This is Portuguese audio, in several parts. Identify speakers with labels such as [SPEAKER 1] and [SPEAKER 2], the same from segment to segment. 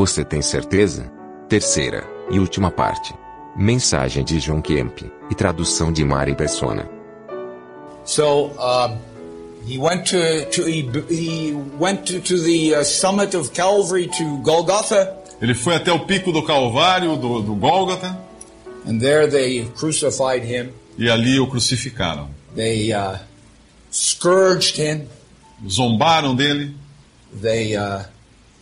[SPEAKER 1] Você tem certeza? Terceira e última parte. Mensagem de John Kemp e tradução de Mari Persona.
[SPEAKER 2] So um, he went to, to he, he went to, to the uh, summit of Calvary to Golgotha,
[SPEAKER 3] Ele foi até o pico do Calvário, do, do Gólgota,
[SPEAKER 2] and there they crucified him.
[SPEAKER 3] e ali o crucificaram.
[SPEAKER 2] They uh, scourged him.
[SPEAKER 3] Zombaram dele,
[SPEAKER 2] They uh,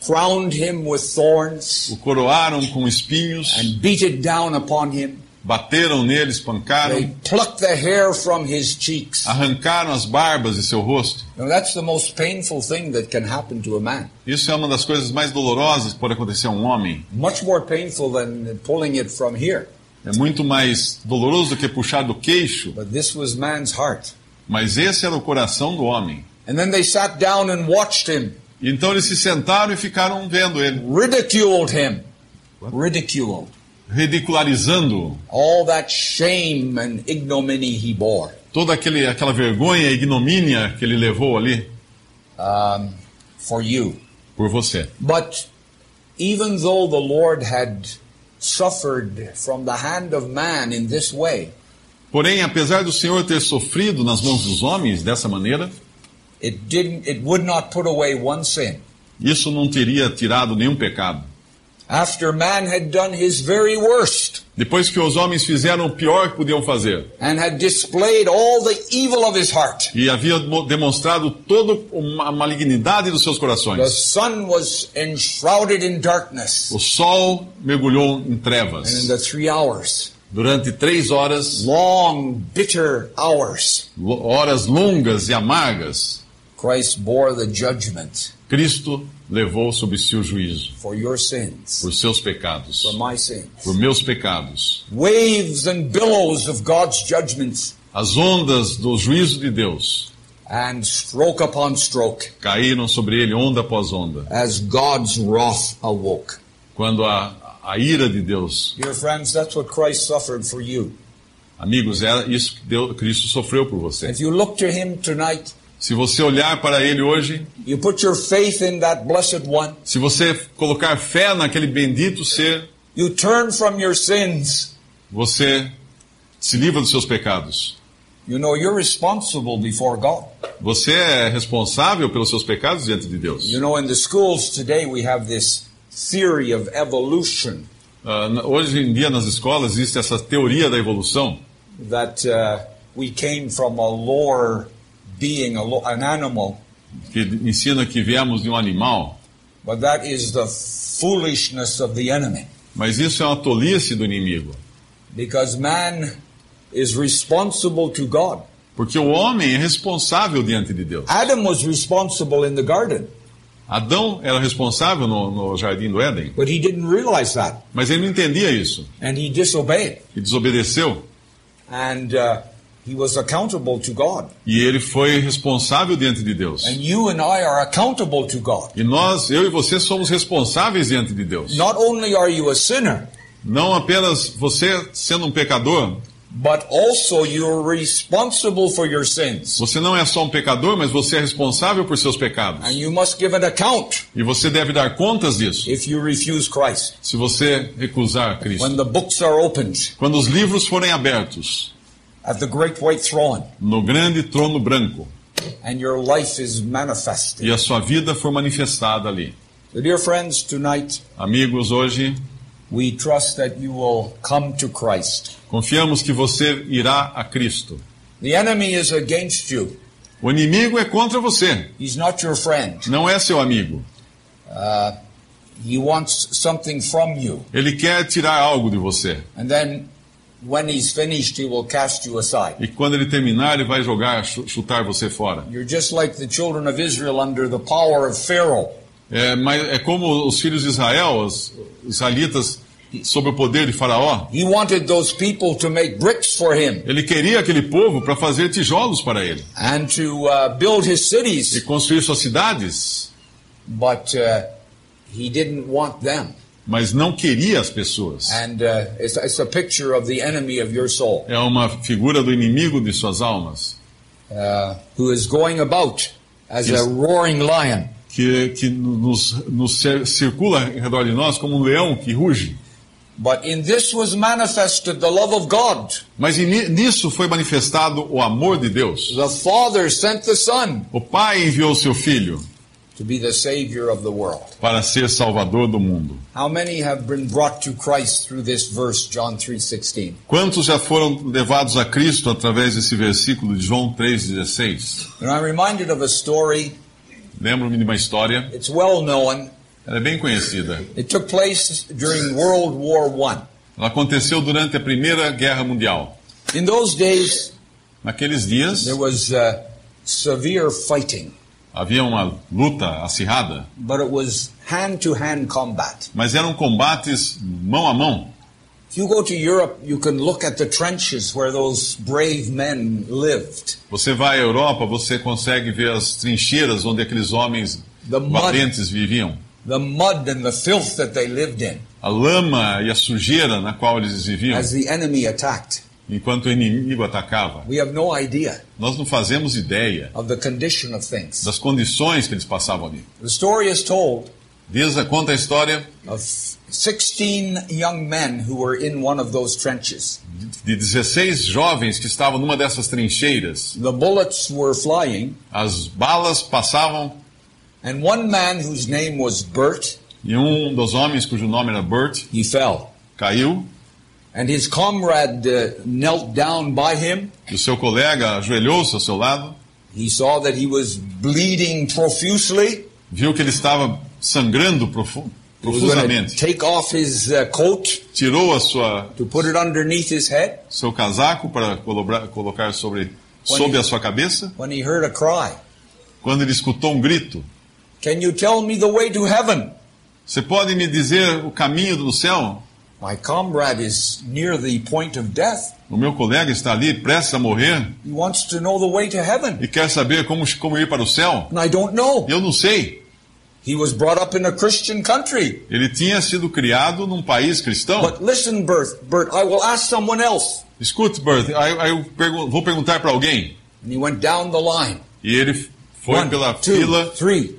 [SPEAKER 2] crowned him with thorns
[SPEAKER 3] o coroaram com espinhos,
[SPEAKER 2] and beat it down upon him.
[SPEAKER 3] bateram nele,
[SPEAKER 2] They
[SPEAKER 3] espancaram,
[SPEAKER 2] plucked the hair from his cheeks.
[SPEAKER 3] arrancaram as barbas de seu rosto.
[SPEAKER 2] Now, that's the most painful thing that can happen to a man.
[SPEAKER 3] Isso é uma das coisas mais dolorosas que pode acontecer a um homem.
[SPEAKER 2] Much more painful than pulling it from here.
[SPEAKER 3] É muito mais doloroso do que puxar do queixo,
[SPEAKER 2] But this was man's heart.
[SPEAKER 3] mas esse era o coração do homem.
[SPEAKER 2] And then they sat down and watched him,
[SPEAKER 3] então eles se sentaram e ficaram vendo ele,
[SPEAKER 2] ridiculed him. Ridiculed.
[SPEAKER 3] ridicularizando
[SPEAKER 2] All that shame and ignominy he bore
[SPEAKER 3] toda aquele, aquela vergonha e ignomínia que ele levou ali
[SPEAKER 2] um, for you.
[SPEAKER 3] por você.
[SPEAKER 2] But even though the Lord had suffered from the hand of man in this way,
[SPEAKER 3] Porém, apesar do Senhor ter sofrido nas mãos dos homens dessa maneira,
[SPEAKER 2] it didn't it would not put away one sin.
[SPEAKER 3] isso não teria tirado nenhum pecado.
[SPEAKER 2] After man had done his very worst
[SPEAKER 3] Depois que os homens fizeram o pior que podiam fazer
[SPEAKER 2] and had displayed all the evil of his heart,
[SPEAKER 3] e havia mo- demonstrado toda a malignidade dos seus
[SPEAKER 2] the
[SPEAKER 3] corações,
[SPEAKER 2] sun was enshrouded in darkness.
[SPEAKER 3] o sol mergulhou em
[SPEAKER 2] And in
[SPEAKER 3] trevas.
[SPEAKER 2] the three hours,
[SPEAKER 3] Durante três horas,
[SPEAKER 2] long, bitter hours,
[SPEAKER 3] horas longas e amargas,
[SPEAKER 2] Christ bore the judgment
[SPEAKER 3] Cristo levou sobre si o juízo
[SPEAKER 2] for your sins,
[SPEAKER 3] por seus pecados,
[SPEAKER 2] for my sins.
[SPEAKER 3] por meus pecados.
[SPEAKER 2] Waves and billows of God's judgments,
[SPEAKER 3] As ondas do juízo de Deus
[SPEAKER 2] and stroke upon stroke,
[SPEAKER 3] caíram sobre ele onda após onda,
[SPEAKER 2] as God's wrath awoke.
[SPEAKER 3] quando a, a ira de Deus,
[SPEAKER 2] Dear friends, that's what Christ suffered for you.
[SPEAKER 3] amigos, é isso que Deus, Cristo sofreu por você.
[SPEAKER 2] If you look to Him tonight,
[SPEAKER 3] Se você olhar para ele hoje,
[SPEAKER 2] you put your faith in that blessed one,
[SPEAKER 3] se você colocar fé naquele bendito ser,
[SPEAKER 2] you turn from your sins,
[SPEAKER 3] você se livra dos seus pecados.
[SPEAKER 2] you know you're responsible before God.
[SPEAKER 3] Você é responsável pelos seus pecados diante de Deus.
[SPEAKER 2] You know, in the schools today, we have this theory of evolution
[SPEAKER 3] na- hoje em dia nas escolas existe essa teoria da evolução,
[SPEAKER 2] that uh, we came from a lower being, a an animal,
[SPEAKER 3] que ensina que viemos de um animal,
[SPEAKER 2] but that is the foolishness of the enemy.
[SPEAKER 3] mas isso é uma tolice do inimigo.
[SPEAKER 2] Because man is responsible to God.
[SPEAKER 3] Porque o homem é responsável diante de Deus.
[SPEAKER 2] Adam was responsible in the garden,
[SPEAKER 3] Adão era responsável no, no jardim do Éden,
[SPEAKER 2] but he didn't realize that.
[SPEAKER 3] mas ele não entendia isso
[SPEAKER 2] And he disobeyed.
[SPEAKER 3] e desobedeceu.
[SPEAKER 2] And uh, he was accountable to God.
[SPEAKER 3] E ele foi responsável diante de Deus.
[SPEAKER 2] And you and I are accountable to God.
[SPEAKER 3] E nós, eu e você, somos responsáveis diante de Deus.
[SPEAKER 2] Not only are you a sinner,
[SPEAKER 3] Não apenas você sendo um pecador,
[SPEAKER 2] but also you're responsible for your sins.
[SPEAKER 3] você não é só um pecador, mas você é responsável por seus
[SPEAKER 2] And
[SPEAKER 3] pecados.
[SPEAKER 2] you must give an account
[SPEAKER 3] E você deve dar contas disso,
[SPEAKER 2] if you refuse Christ.
[SPEAKER 3] se você recusar
[SPEAKER 2] When
[SPEAKER 3] Cristo.
[SPEAKER 2] the books are opened
[SPEAKER 3] Quando os livros forem abertos
[SPEAKER 2] at the great white throne
[SPEAKER 3] no grande trono branco
[SPEAKER 2] and your life is manifested.
[SPEAKER 3] e a sua vida for manifestada ali.
[SPEAKER 2] So dear friends, tonight
[SPEAKER 3] Amigos, hoje
[SPEAKER 2] we trust that you will come to Christ.
[SPEAKER 3] confiamos que você irá a Cristo.
[SPEAKER 2] The enemy is against you.
[SPEAKER 3] O inimigo é contra você,
[SPEAKER 2] He's not your friend.
[SPEAKER 3] não é seu amigo.
[SPEAKER 2] Uh, he wants something from you.
[SPEAKER 3] Ele quer tirar algo de você.
[SPEAKER 2] And then when he's finished, he will cast you aside.
[SPEAKER 3] E quando ele terminar, ele vai jogar, chu- chutar você fora.
[SPEAKER 2] You're just like the children of Israel under the power of Pharaoh.
[SPEAKER 3] É, mas é como os filhos de Israel, os israelitas, sob o poder de Faraó.
[SPEAKER 2] He wanted those people to make bricks for him
[SPEAKER 3] Ele queria aquele povo para fazer tijolos para ele
[SPEAKER 2] and to uh, build his
[SPEAKER 3] e construir suas cidades,
[SPEAKER 2] but uh, he didn't want them.
[SPEAKER 3] Mas não queria as pessoas.
[SPEAKER 2] And uh, it's, it's a picture of the enemy of your soul
[SPEAKER 3] É uma figura do inimigo de suas almas,
[SPEAKER 2] uh, who is going about as a roaring lion.
[SPEAKER 3] que, que nos, nos circula em redor de nós como um leão que ruge.
[SPEAKER 2] But in this was manifested the love of God.
[SPEAKER 3] Mas ni- nisso foi manifestado o amor de Deus.
[SPEAKER 2] The Father sent the Son
[SPEAKER 3] O Pai enviou seu Filho
[SPEAKER 2] to be the Savior of the world.
[SPEAKER 3] para ser Salvador do mundo.
[SPEAKER 2] How many have been brought to Christ through this verse, John 3:16?
[SPEAKER 3] Quantos já foram levados a Cristo através desse versículo de João 3,16?
[SPEAKER 2] And I'm reminded of a story.
[SPEAKER 3] Lembro-me de uma história,
[SPEAKER 2] It's well known.
[SPEAKER 3] ela é bem conhecida.
[SPEAKER 2] It took place during World War I.
[SPEAKER 3] Ela aconteceu durante a Primeira Guerra Mundial.
[SPEAKER 2] In those days,
[SPEAKER 3] Naqueles dias
[SPEAKER 2] there was uh, severe fighting,
[SPEAKER 3] havia uma luta acirrada,
[SPEAKER 2] but it was hand-to-hand combat.
[SPEAKER 3] mas eram combates mão a mão.
[SPEAKER 2] If you go to Europe, you can look at the trenches where those brave men lived.
[SPEAKER 3] Você vai à Europa, você consegue ver as trincheiras onde aqueles homens
[SPEAKER 2] The mud.
[SPEAKER 3] valentes viviam.
[SPEAKER 2] The mud and the filth that they lived in
[SPEAKER 3] A lama e a sujeira na qual eles viviam,
[SPEAKER 2] as the enemy attacked.
[SPEAKER 3] Enquanto o inimigo atacava.
[SPEAKER 2] We have no idea
[SPEAKER 3] Nós não fazemos ideia
[SPEAKER 2] of the condition of things.
[SPEAKER 3] das condições que eles passavam ali.
[SPEAKER 2] The story is told
[SPEAKER 3] Diz, conta a história
[SPEAKER 2] of 16 young men who were in one of those trenches.
[SPEAKER 3] de 16 jovens que estavam numa dessas trincheiras.
[SPEAKER 2] The bullets were flying,
[SPEAKER 3] As balas passavam
[SPEAKER 2] and one man whose name was Bert,
[SPEAKER 3] e um dos homens, cujo nome era Bert,
[SPEAKER 2] he fell.
[SPEAKER 3] caiu
[SPEAKER 2] And his comrade uh, knelt down by him.
[SPEAKER 3] e o seu colega ajoelhou-se ao seu lado,
[SPEAKER 2] He saw that he was bleeding profusely.
[SPEAKER 3] viu que ele estava sangrando profu profusamente.
[SPEAKER 2] take off his uh, coat
[SPEAKER 3] Tirou a sua
[SPEAKER 2] to put it underneath his head
[SPEAKER 3] seu casaco para colocar sobre sob a sua cabeça,
[SPEAKER 2] when he heard a cry.
[SPEAKER 3] quando ele escutou um grito:
[SPEAKER 2] Can you tell me the way to heaven?
[SPEAKER 3] Você pode me dizer o caminho do céu?
[SPEAKER 2] My comrade is near the point of death.
[SPEAKER 3] O meu colega está ali prestes a morrer
[SPEAKER 2] He wants to know the way to heaven.
[SPEAKER 3] e quer saber como, como ir para o céu.
[SPEAKER 2] And I don't know.
[SPEAKER 3] Eu não sei.
[SPEAKER 2] He was brought up in a Christian country.
[SPEAKER 3] Ele tinha sido criado num país cristão.
[SPEAKER 2] But listen, Bert, Bert, I will ask someone else.
[SPEAKER 3] Escute, Bert, eu pergun- vou perguntar para alguém.
[SPEAKER 2] And he went down the line.
[SPEAKER 3] E ele foi
[SPEAKER 2] One,
[SPEAKER 3] pela
[SPEAKER 2] two,
[SPEAKER 3] fila.
[SPEAKER 2] three.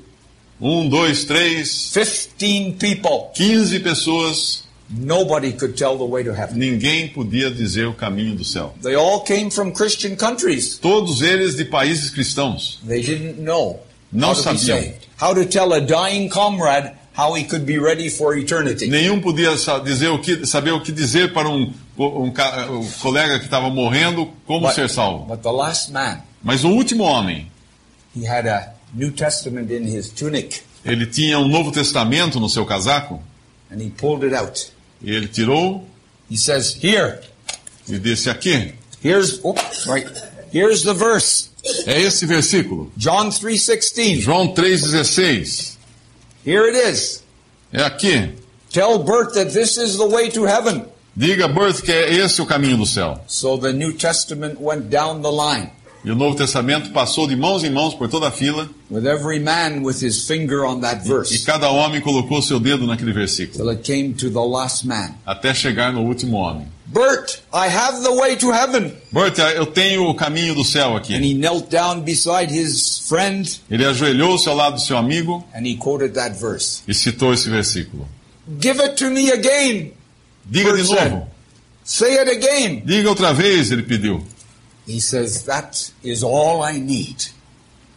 [SPEAKER 3] Um, dois, três,
[SPEAKER 2] 15 people.
[SPEAKER 3] 15 pessoas.
[SPEAKER 2] Nobody could tell the way to heaven.
[SPEAKER 3] Ninguém podia dizer o caminho do céu.
[SPEAKER 2] They all came from Christian countries.
[SPEAKER 3] Todos eles de países cristãos.
[SPEAKER 2] They didn't know
[SPEAKER 3] Não
[SPEAKER 2] how to be
[SPEAKER 3] sabiam.
[SPEAKER 2] How to tell a dying comrade how he could be ready for eternity.
[SPEAKER 3] Nenhum podia dizer o que, saber o que dizer para um, um um colega que estava morrendo como
[SPEAKER 2] But,
[SPEAKER 3] ser salvo.
[SPEAKER 2] but the last man,
[SPEAKER 3] Mas o último homem,
[SPEAKER 2] he had a New Testament in his tunic
[SPEAKER 3] ele tinha um Novo Testamento no seu casaco.
[SPEAKER 2] and he pulled it out.
[SPEAKER 3] E ele tirou
[SPEAKER 2] He says, Here,
[SPEAKER 3] e disse aqui.
[SPEAKER 2] here's, oops, right, here's the verse.
[SPEAKER 3] É esse versículo.
[SPEAKER 2] John 3.16.
[SPEAKER 3] João 3,16.
[SPEAKER 2] Here it is.
[SPEAKER 3] É aqui.
[SPEAKER 2] Tell Bert that this is the way to heaven.
[SPEAKER 3] Diga, Bert, que é esse o caminho do céu.
[SPEAKER 2] So the New Testament went down the line
[SPEAKER 3] E o Novo Testamento passou de mãos em mãos por toda a fila.
[SPEAKER 2] with every man with his finger on that
[SPEAKER 3] E
[SPEAKER 2] verse
[SPEAKER 3] cada homem colocou seu dedo naquele versículo.
[SPEAKER 2] till it came to the last man.
[SPEAKER 3] Até chegar no último homem.
[SPEAKER 2] Bert, I have the way to heaven.
[SPEAKER 3] Bert, eu tenho o caminho do céu
[SPEAKER 2] And
[SPEAKER 3] aqui.
[SPEAKER 2] he knelt down beside his friend
[SPEAKER 3] Ele ajoelhou-se ao lado do seu amigo
[SPEAKER 2] and he quoted that verse.
[SPEAKER 3] e citou esse versículo.
[SPEAKER 2] Give it to me again.
[SPEAKER 3] Diga de
[SPEAKER 2] Bert said.
[SPEAKER 3] novo.
[SPEAKER 2] Say it again.
[SPEAKER 3] Diga outra vez, ele pediu.
[SPEAKER 2] He says, That is all I need.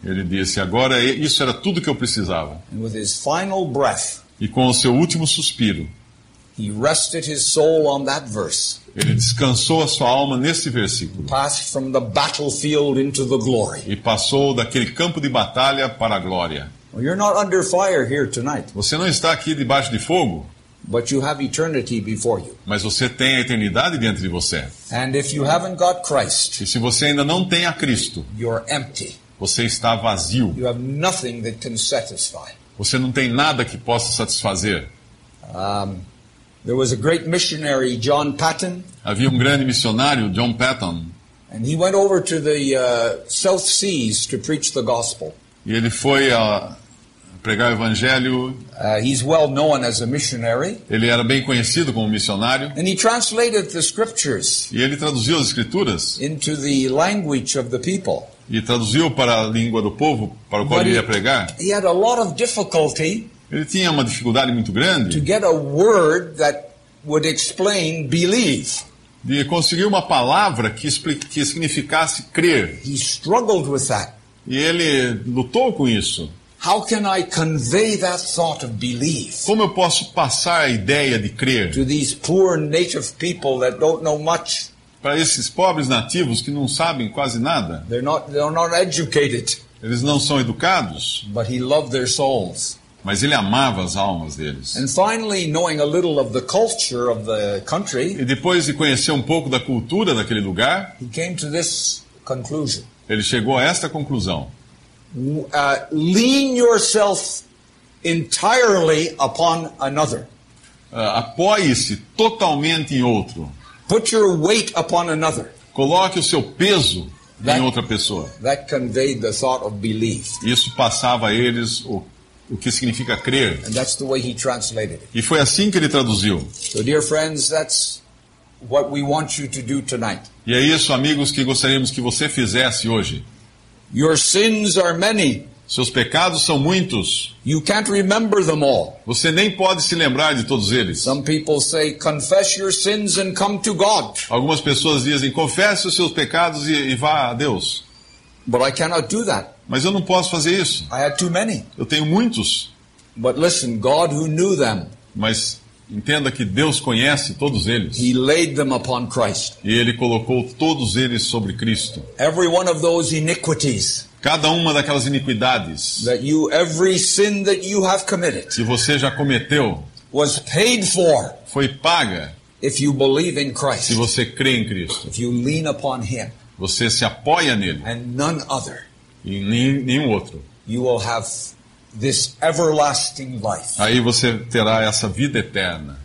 [SPEAKER 3] Ele disse, agora é- isso era tudo que eu precisava.
[SPEAKER 2] And with his final breath,
[SPEAKER 3] E com o seu último suspiro,
[SPEAKER 2] he rested his soul on that verse,
[SPEAKER 3] ele descansou a sua alma nesse versículo.
[SPEAKER 2] passed from the battlefield into the glory.
[SPEAKER 3] E passou daquele campo de batalha para a glória.
[SPEAKER 2] Well, you're not under fire here tonight.
[SPEAKER 3] Você não está aqui debaixo de fogo?
[SPEAKER 2] But you have eternity before you.
[SPEAKER 3] mas você tem a eternidade diante de você.
[SPEAKER 2] And if you haven't got Christ,
[SPEAKER 3] E se você ainda não tem a Cristo,
[SPEAKER 2] you're empty.
[SPEAKER 3] você está vazio.
[SPEAKER 2] You have nothing that can satisfy.
[SPEAKER 3] Você não tem nada que possa satisfazer.
[SPEAKER 2] Um, there was a great missionary, John Patton,
[SPEAKER 3] Havia um grande missionário, John Patton,
[SPEAKER 2] and he went over to the uh, South Seas to preach the gospel.
[SPEAKER 3] e ele foi a pregar o evangelho.
[SPEAKER 2] Uh, he's well known as a missionary,
[SPEAKER 3] Ele era bem conhecido como missionário
[SPEAKER 2] and he translated the scriptures
[SPEAKER 3] e ele traduziu as escrituras
[SPEAKER 2] into the language of the people.
[SPEAKER 3] e traduziu para a língua do povo para o qual
[SPEAKER 2] But
[SPEAKER 3] ele ia pregar.
[SPEAKER 2] he had a lot of difficulty
[SPEAKER 3] Ele tinha uma dificuldade muito
[SPEAKER 2] to
[SPEAKER 3] grande
[SPEAKER 2] get a word that would explain believe.
[SPEAKER 3] de conseguir uma palavra que, que significasse crer.
[SPEAKER 2] He struggled with that.
[SPEAKER 3] E ele lutou com isso.
[SPEAKER 2] How can I convey that thought of believe
[SPEAKER 3] Como eu posso passar a ideia de crer
[SPEAKER 2] to these poor native people that don't know much?
[SPEAKER 3] para esses pobres nativos que não sabem quase nada?
[SPEAKER 2] They're not they're not educated,
[SPEAKER 3] Eles não são educados,
[SPEAKER 2] but he loved their souls.
[SPEAKER 3] mas ele amava as almas deles.
[SPEAKER 2] And finally, knowing a little of the culture of the country,
[SPEAKER 3] E depois de conhecer um pouco da cultura daquele lugar,
[SPEAKER 2] he came to this conclusion:
[SPEAKER 3] ele chegou a esta conclusão:
[SPEAKER 2] uh, lean yourself entirely upon another.
[SPEAKER 3] ah, apoie-se totalmente em outro.
[SPEAKER 2] Put your weight upon another.
[SPEAKER 3] Coloque o seu peso
[SPEAKER 2] That-
[SPEAKER 3] em outra pessoa.
[SPEAKER 2] That conveyed the thought of belief.
[SPEAKER 3] Isso passava a eles o, o que significa crer.
[SPEAKER 2] And that's the way he translated it.
[SPEAKER 3] E foi assim que ele traduziu.
[SPEAKER 2] So, dear friends, that's what we want you to do tonight.
[SPEAKER 3] E é isso, amigos, que gostaríamos que você fizesse hoje.
[SPEAKER 2] Your sins are many.
[SPEAKER 3] Seus pecados são muitos.
[SPEAKER 2] You can't remember them all.
[SPEAKER 3] Você nem pode se lembrar de todos eles.
[SPEAKER 2] Some people say, confess your sins and come to God.
[SPEAKER 3] Algumas pessoas dizem: confesse os seus pecados e, e vá a Deus.
[SPEAKER 2] But I cannot do that.
[SPEAKER 3] Mas eu não posso fazer isso.
[SPEAKER 2] I too many.
[SPEAKER 3] Eu tenho muitos.
[SPEAKER 2] But listen, God who knew them,
[SPEAKER 3] Mas entenda que Deus conhece todos eles.
[SPEAKER 2] He laid them upon Christ.
[SPEAKER 3] E Ele colocou todos eles sobre Cristo.
[SPEAKER 2] Every one of those iniquities
[SPEAKER 3] Cada uma daquelas iniquidades
[SPEAKER 2] that you, every sin that you have committed
[SPEAKER 3] que você já cometeu
[SPEAKER 2] was paid for
[SPEAKER 3] foi paga
[SPEAKER 2] if you believe in
[SPEAKER 3] se
[SPEAKER 2] Christ.
[SPEAKER 3] você crê em Cristo.
[SPEAKER 2] If you lean upon Him
[SPEAKER 3] Você se apoia nele
[SPEAKER 2] and none other,
[SPEAKER 3] e nem- nenhum outro.
[SPEAKER 2] you will have this everlasting life.
[SPEAKER 3] Aí você terá essa vida eterna.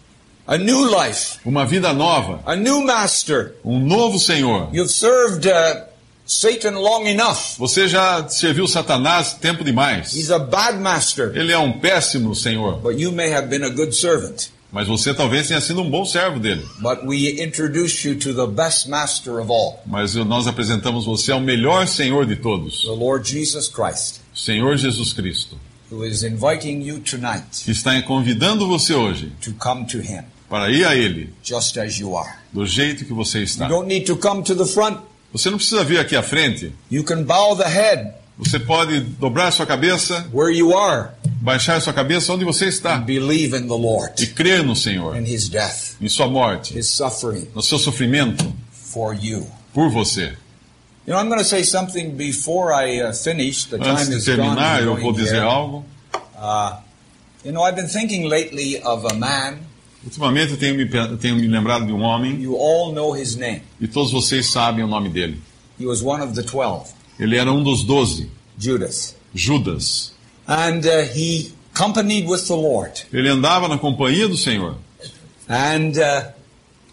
[SPEAKER 2] A new life,
[SPEAKER 3] Uma vida nova,
[SPEAKER 2] a new master.
[SPEAKER 3] um novo Senhor.
[SPEAKER 2] You've served uh, Satan long enough.
[SPEAKER 3] Você já serviu Satanás tempo demais.
[SPEAKER 2] He's a bad master,
[SPEAKER 3] Ele é um péssimo Senhor,
[SPEAKER 2] but you may have been a good servant.
[SPEAKER 3] mas você talvez tenha sido um bom servo dele.
[SPEAKER 2] But we introduce you to the best master of all,
[SPEAKER 3] Mas nós apresentamos você ao melhor Senhor de todos,
[SPEAKER 2] the Lord Jesus Christ,
[SPEAKER 3] Senhor Jesus Cristo,
[SPEAKER 2] who is inviting you tonight
[SPEAKER 3] que está convidando você hoje
[SPEAKER 2] to come to Him
[SPEAKER 3] para ir a Ele
[SPEAKER 2] just as you are.
[SPEAKER 3] do jeito que você
[SPEAKER 2] You
[SPEAKER 3] está.
[SPEAKER 2] don't need to come to the front.
[SPEAKER 3] Você não precisa vir aqui à frente.
[SPEAKER 2] You can bow the head
[SPEAKER 3] Você pode dobrar sua cabeça,
[SPEAKER 2] where you are
[SPEAKER 3] baixar sua cabeça onde você está
[SPEAKER 2] and believe in the
[SPEAKER 3] e
[SPEAKER 2] Lord,
[SPEAKER 3] crer no Senhor,
[SPEAKER 2] in His death,
[SPEAKER 3] em sua morte,
[SPEAKER 2] His suffering
[SPEAKER 3] no seu sofrimento
[SPEAKER 2] for you.
[SPEAKER 3] por você.
[SPEAKER 2] You know, I'm going to say something before I uh, finish. The
[SPEAKER 3] Antes
[SPEAKER 2] time
[SPEAKER 3] de
[SPEAKER 2] is
[SPEAKER 3] terminar, eu vou dizer algo.
[SPEAKER 2] Uh, you know, I've been thinking lately of a man.
[SPEAKER 3] Ultimamente eu tenho me, tenho me lembrado de um homem
[SPEAKER 2] You all know his name.
[SPEAKER 3] e todos vocês sabem o nome dele.
[SPEAKER 2] He was one of the twelve,
[SPEAKER 3] Ele era um dos doze,
[SPEAKER 2] Judas.
[SPEAKER 3] Judas.
[SPEAKER 2] And uh, he companied with the Lord.
[SPEAKER 3] Ele andava na companhia do Senhor
[SPEAKER 2] And uh,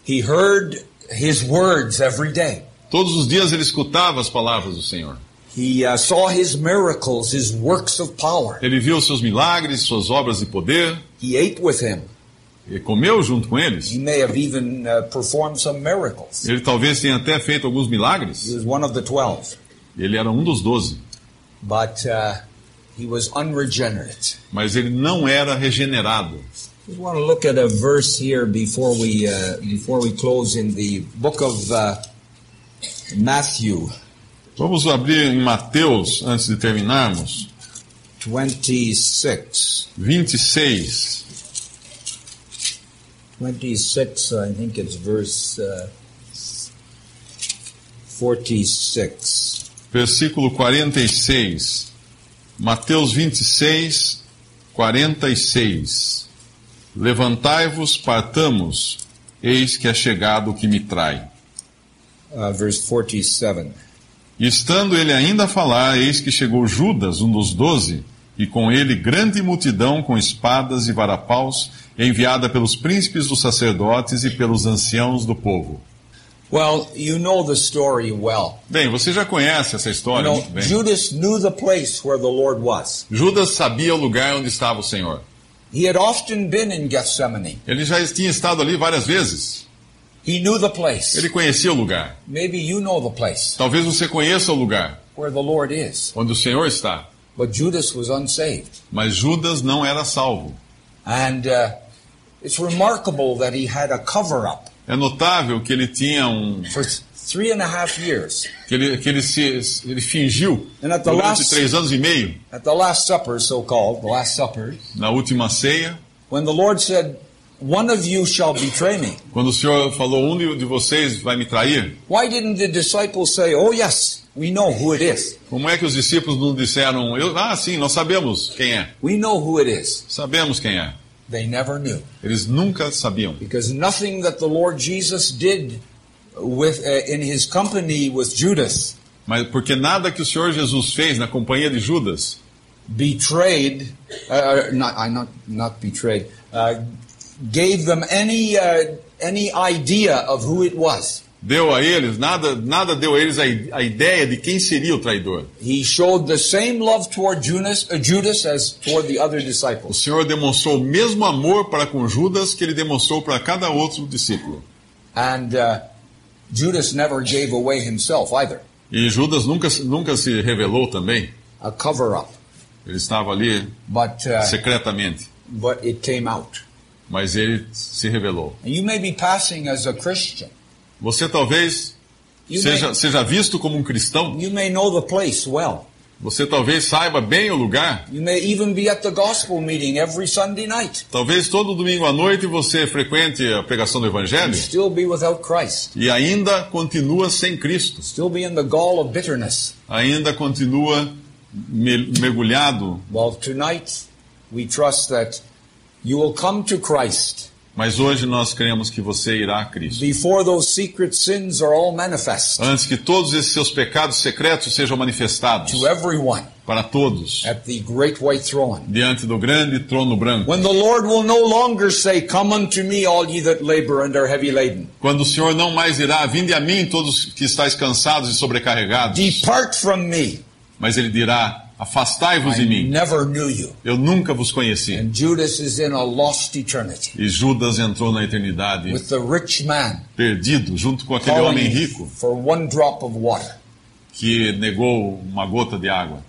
[SPEAKER 2] he heard his words every day.
[SPEAKER 3] Todos os dias ele escutava as palavras do Senhor.
[SPEAKER 2] He uh, saw his miracles, his works of power.
[SPEAKER 3] Ele viu seus milagres, suas obras de poder,
[SPEAKER 2] He ate with him.
[SPEAKER 3] e comeu junto com
[SPEAKER 2] He
[SPEAKER 3] eles.
[SPEAKER 2] may have even uh, performed some miracles.
[SPEAKER 3] Ele talvez tenha até feito alguns
[SPEAKER 2] He
[SPEAKER 3] milagres.
[SPEAKER 2] was one of the twelve.
[SPEAKER 3] Ele era um dos doze,
[SPEAKER 2] But uh, he was unregenerate.
[SPEAKER 3] mas ele não era regenerado.
[SPEAKER 2] We want to look at a verse here before we uh, before we close in the book of Matthew
[SPEAKER 3] Vamos abrir em Mateus, antes de terminarmos,
[SPEAKER 2] 26.
[SPEAKER 3] 26.
[SPEAKER 2] 26, I think it's verse uh, 46.
[SPEAKER 3] Versículo 46. Mateus 26, 46. Levantai-vos, partamos, eis que é chegado o que me trai.
[SPEAKER 2] Uh, verse 47.
[SPEAKER 3] E estando ele ainda a falar, eis que chegou Judas, um dos doze, e com ele grande multidão com espadas e varapaus, enviada pelos príncipes dos sacerdotes e pelos anciãos do povo.
[SPEAKER 2] Well, you know the story well.
[SPEAKER 3] Bem, você já conhece essa
[SPEAKER 2] You
[SPEAKER 3] história
[SPEAKER 2] know,
[SPEAKER 3] muito bem.
[SPEAKER 2] Judas knew the place where the Lord was.
[SPEAKER 3] Judas sabia o lugar onde estava o Senhor.
[SPEAKER 2] He had often been in Gethsemane.
[SPEAKER 3] Ele já tinha estado ali várias vezes.
[SPEAKER 2] He knew the place.
[SPEAKER 3] Ele conhecia o lugar.
[SPEAKER 2] Maybe you know the place
[SPEAKER 3] Talvez você conheça o lugar
[SPEAKER 2] where the Lord is.
[SPEAKER 3] onde o Senhor está.
[SPEAKER 2] But Judas was unsaved.
[SPEAKER 3] Mas Judas não era salvo.
[SPEAKER 2] And uh, it's remarkable that he had a cover up
[SPEAKER 3] É notável que ele tinha um.
[SPEAKER 2] for th- three and a half years.
[SPEAKER 3] que ele, que ele, se, ele fingiu
[SPEAKER 2] And at the
[SPEAKER 3] durante
[SPEAKER 2] last-
[SPEAKER 3] três anos e meio,
[SPEAKER 2] At the Last Supper, so called, the Last Supper,
[SPEAKER 3] na última ceia,
[SPEAKER 2] when the Lord said, One of you shall betray me.
[SPEAKER 3] quando o Senhor falou: Um de, vocês vai me trair.
[SPEAKER 2] Why didn't the disciples say, Oh, yes, we know who it is?
[SPEAKER 3] Como é que os discípulos não disseram: eu, Ah, sim, nós sabemos quem é.
[SPEAKER 2] We know who it is.
[SPEAKER 3] Sabemos quem é.
[SPEAKER 2] They never knew.
[SPEAKER 3] Eles nunca sabiam.
[SPEAKER 2] Because nothing that the Lord Jesus did with, uh, in his company with Judas
[SPEAKER 3] Mas porque nada que o Senhor Jesus fez na companhia de Judas
[SPEAKER 2] betrayed, uh, not, I not, not betrayed, uh, gave them any, uh, any idea of who it was.
[SPEAKER 3] deu a eles, nada, nada deu a eles a, a ideia de quem seria o traidor.
[SPEAKER 2] He showed the same love toward Judas, uh, Judas as toward the other
[SPEAKER 3] O
[SPEAKER 2] disciples.
[SPEAKER 3] Senhor demonstrou o mesmo amor para com Judas que ele demonstrou para cada outro discípulo.
[SPEAKER 2] And uh, Judas never gave away himself either.
[SPEAKER 3] E Judas nunca, nunca se revelou também.
[SPEAKER 2] A cover up.
[SPEAKER 3] Ele estava ali
[SPEAKER 2] But, uh,
[SPEAKER 3] secretamente,
[SPEAKER 2] but it came out.
[SPEAKER 3] Mas ele se revelou.
[SPEAKER 2] And you may be passing as a Christian.
[SPEAKER 3] Você talvez
[SPEAKER 2] You
[SPEAKER 3] seja,
[SPEAKER 2] may,
[SPEAKER 3] seja visto como um cristão.
[SPEAKER 2] you may know the place well.
[SPEAKER 3] Você talvez saiba bem o lugar.
[SPEAKER 2] You may even be at the gospel meeting every Sunday night.
[SPEAKER 3] Talvez todo domingo à noite você frequente a pregação do Evangelho e ainda continua sem Cristo. Ainda continua me- mergulhado.
[SPEAKER 2] Well, tonight we trust that you will come to Christ
[SPEAKER 3] Mas hoje nós cremos que você irá a Cristo.
[SPEAKER 2] before those secret sins are all manifest
[SPEAKER 3] Antes que todos esses seus pecados secretos sejam manifestados
[SPEAKER 2] to everyone
[SPEAKER 3] para todos,
[SPEAKER 2] at the great white throne.
[SPEAKER 3] diante do grande trono branco.
[SPEAKER 2] When the Lord will no longer say, Come unto me, all ye that labor and are heavy laden.
[SPEAKER 3] Quando o Senhor não mais irá, vinde a mim todos que estáis cansados e sobrecarregados.
[SPEAKER 2] Depart from me.
[SPEAKER 3] Mas ele dirá, afastai-vos de mim.
[SPEAKER 2] never knew you.
[SPEAKER 3] Eu nunca vos conheci.
[SPEAKER 2] And Judas is in a lost eternity
[SPEAKER 3] E Judas entrou na eternidade
[SPEAKER 2] with the rich man
[SPEAKER 3] perdido, junto com aquele homem rico
[SPEAKER 2] for one drop of water
[SPEAKER 3] que negou uma gota de água,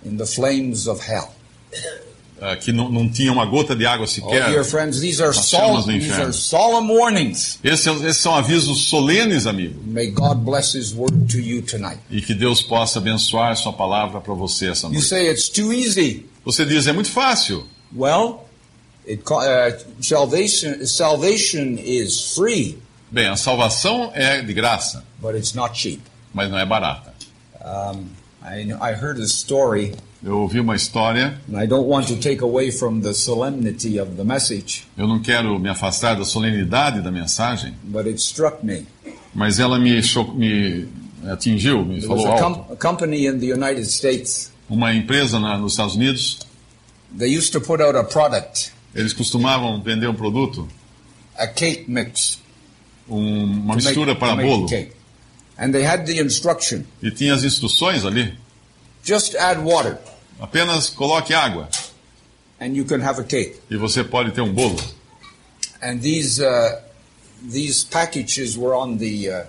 [SPEAKER 3] ah, que não, não tinha uma gota de água
[SPEAKER 2] Oh,
[SPEAKER 3] sequer.
[SPEAKER 2] dear friends, these are these are solemn warnings.
[SPEAKER 3] Esses, esses são avisos solenes, amigo.
[SPEAKER 2] May God bless His word to you tonight.
[SPEAKER 3] E que Deus possa abençoar sua palavra para você essa
[SPEAKER 2] You
[SPEAKER 3] noite.
[SPEAKER 2] say it's too easy.
[SPEAKER 3] Você diz, é muito fácil.
[SPEAKER 2] Well, it, uh, salvation, salvation is free,
[SPEAKER 3] Bem, a salvação é de graça,
[SPEAKER 2] but it's not cheap.
[SPEAKER 3] mas não é barata.
[SPEAKER 2] Um, I, I heard a story,
[SPEAKER 3] Eu ouvi uma história,
[SPEAKER 2] and I don't want to take away from the solemnity of the message,
[SPEAKER 3] eu não quero me afastar da solenidade da mensagem,
[SPEAKER 2] but it struck me.
[SPEAKER 3] mas ela me, me atingiu, me
[SPEAKER 2] There
[SPEAKER 3] falou
[SPEAKER 2] a,
[SPEAKER 3] alto.
[SPEAKER 2] a company in the United States.
[SPEAKER 3] Uma empresa na, nos Estados Unidos,
[SPEAKER 2] They used to put out a product,
[SPEAKER 3] eles costumavam vender um produto,
[SPEAKER 2] a cake mix,
[SPEAKER 3] um- uma
[SPEAKER 2] make-
[SPEAKER 3] mistura
[SPEAKER 2] to
[SPEAKER 3] para
[SPEAKER 2] make
[SPEAKER 3] bolo,
[SPEAKER 2] cake, and they had the instruction:
[SPEAKER 3] e tinha as instruções ali.
[SPEAKER 2] Just add water,
[SPEAKER 3] Apenas coloque água
[SPEAKER 2] and you can have a cake.
[SPEAKER 3] e você pode ter um bolo.
[SPEAKER 2] And these uh, these packages were on the uh,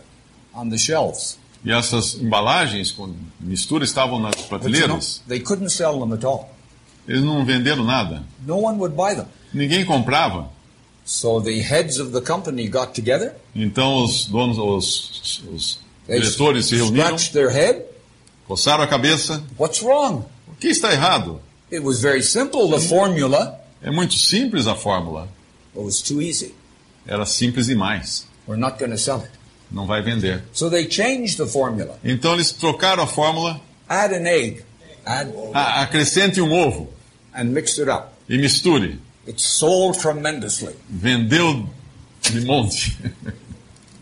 [SPEAKER 2] on the shelves.
[SPEAKER 3] E essas embalagens com mistura estavam nas prateleiras.
[SPEAKER 2] they couldn't sell them at all.
[SPEAKER 3] Eles não venderam nada.
[SPEAKER 2] No one would buy them.
[SPEAKER 3] Ninguém comprava.
[SPEAKER 2] So the heads of the company got together.
[SPEAKER 3] Então os donos, os, os diretores se reuniram,
[SPEAKER 2] their head.
[SPEAKER 3] Coçaram a cabeça.
[SPEAKER 2] What's wrong?
[SPEAKER 3] O que está errado?
[SPEAKER 2] It was very simple. The formula
[SPEAKER 3] É muito simples a fórmula.
[SPEAKER 2] it was too easy.
[SPEAKER 3] Era simples demais.
[SPEAKER 2] We're not going to sell it.
[SPEAKER 3] Não vai vender.
[SPEAKER 2] So they changed the formula.
[SPEAKER 3] Então eles trocaram a fórmula.
[SPEAKER 2] Add an egg. Add
[SPEAKER 3] a- acrescente um ovo
[SPEAKER 2] and mixed it up.
[SPEAKER 3] e misture.
[SPEAKER 2] It sold tremendously.
[SPEAKER 3] Vendeu de monte.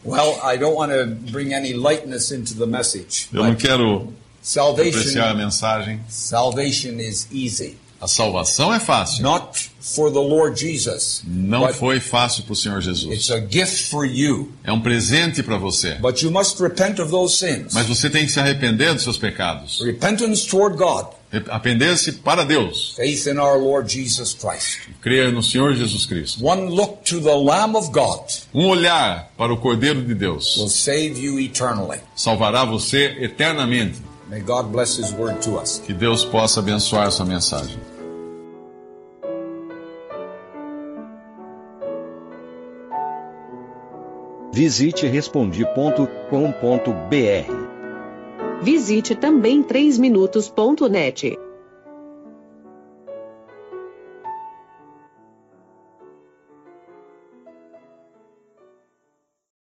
[SPEAKER 2] Well, I don't want to bring any lightness into the message.
[SPEAKER 3] Eu não
[SPEAKER 2] but
[SPEAKER 3] apreciar a
[SPEAKER 2] salvation,
[SPEAKER 3] mensagem.
[SPEAKER 2] salvation is easy.
[SPEAKER 3] A salvação é fácil.
[SPEAKER 2] Not for the Lord Jesus,
[SPEAKER 3] Não foi fácil para o Senhor Jesus.
[SPEAKER 2] it's a gift for you.
[SPEAKER 3] É um presente para você.
[SPEAKER 2] But you must repent of those sins.
[SPEAKER 3] Mas você tem que se arrepender dos seus pecados.
[SPEAKER 2] Repentance toward God,
[SPEAKER 3] Arrepender-se para Deus.
[SPEAKER 2] faith in our Lord Jesus Christ.
[SPEAKER 3] Crer no Senhor Jesus Cristo.
[SPEAKER 2] One look to the Lamb of God
[SPEAKER 3] Um olhar para o Cordeiro de Deus
[SPEAKER 2] will save you eternally.
[SPEAKER 3] salvará você eternamente.
[SPEAKER 2] May God bless His word to us.
[SPEAKER 3] Que Deus possa abençoar essa mensagem.
[SPEAKER 4] Visite respondi.com.br.
[SPEAKER 5] Visite também 3minutos.net.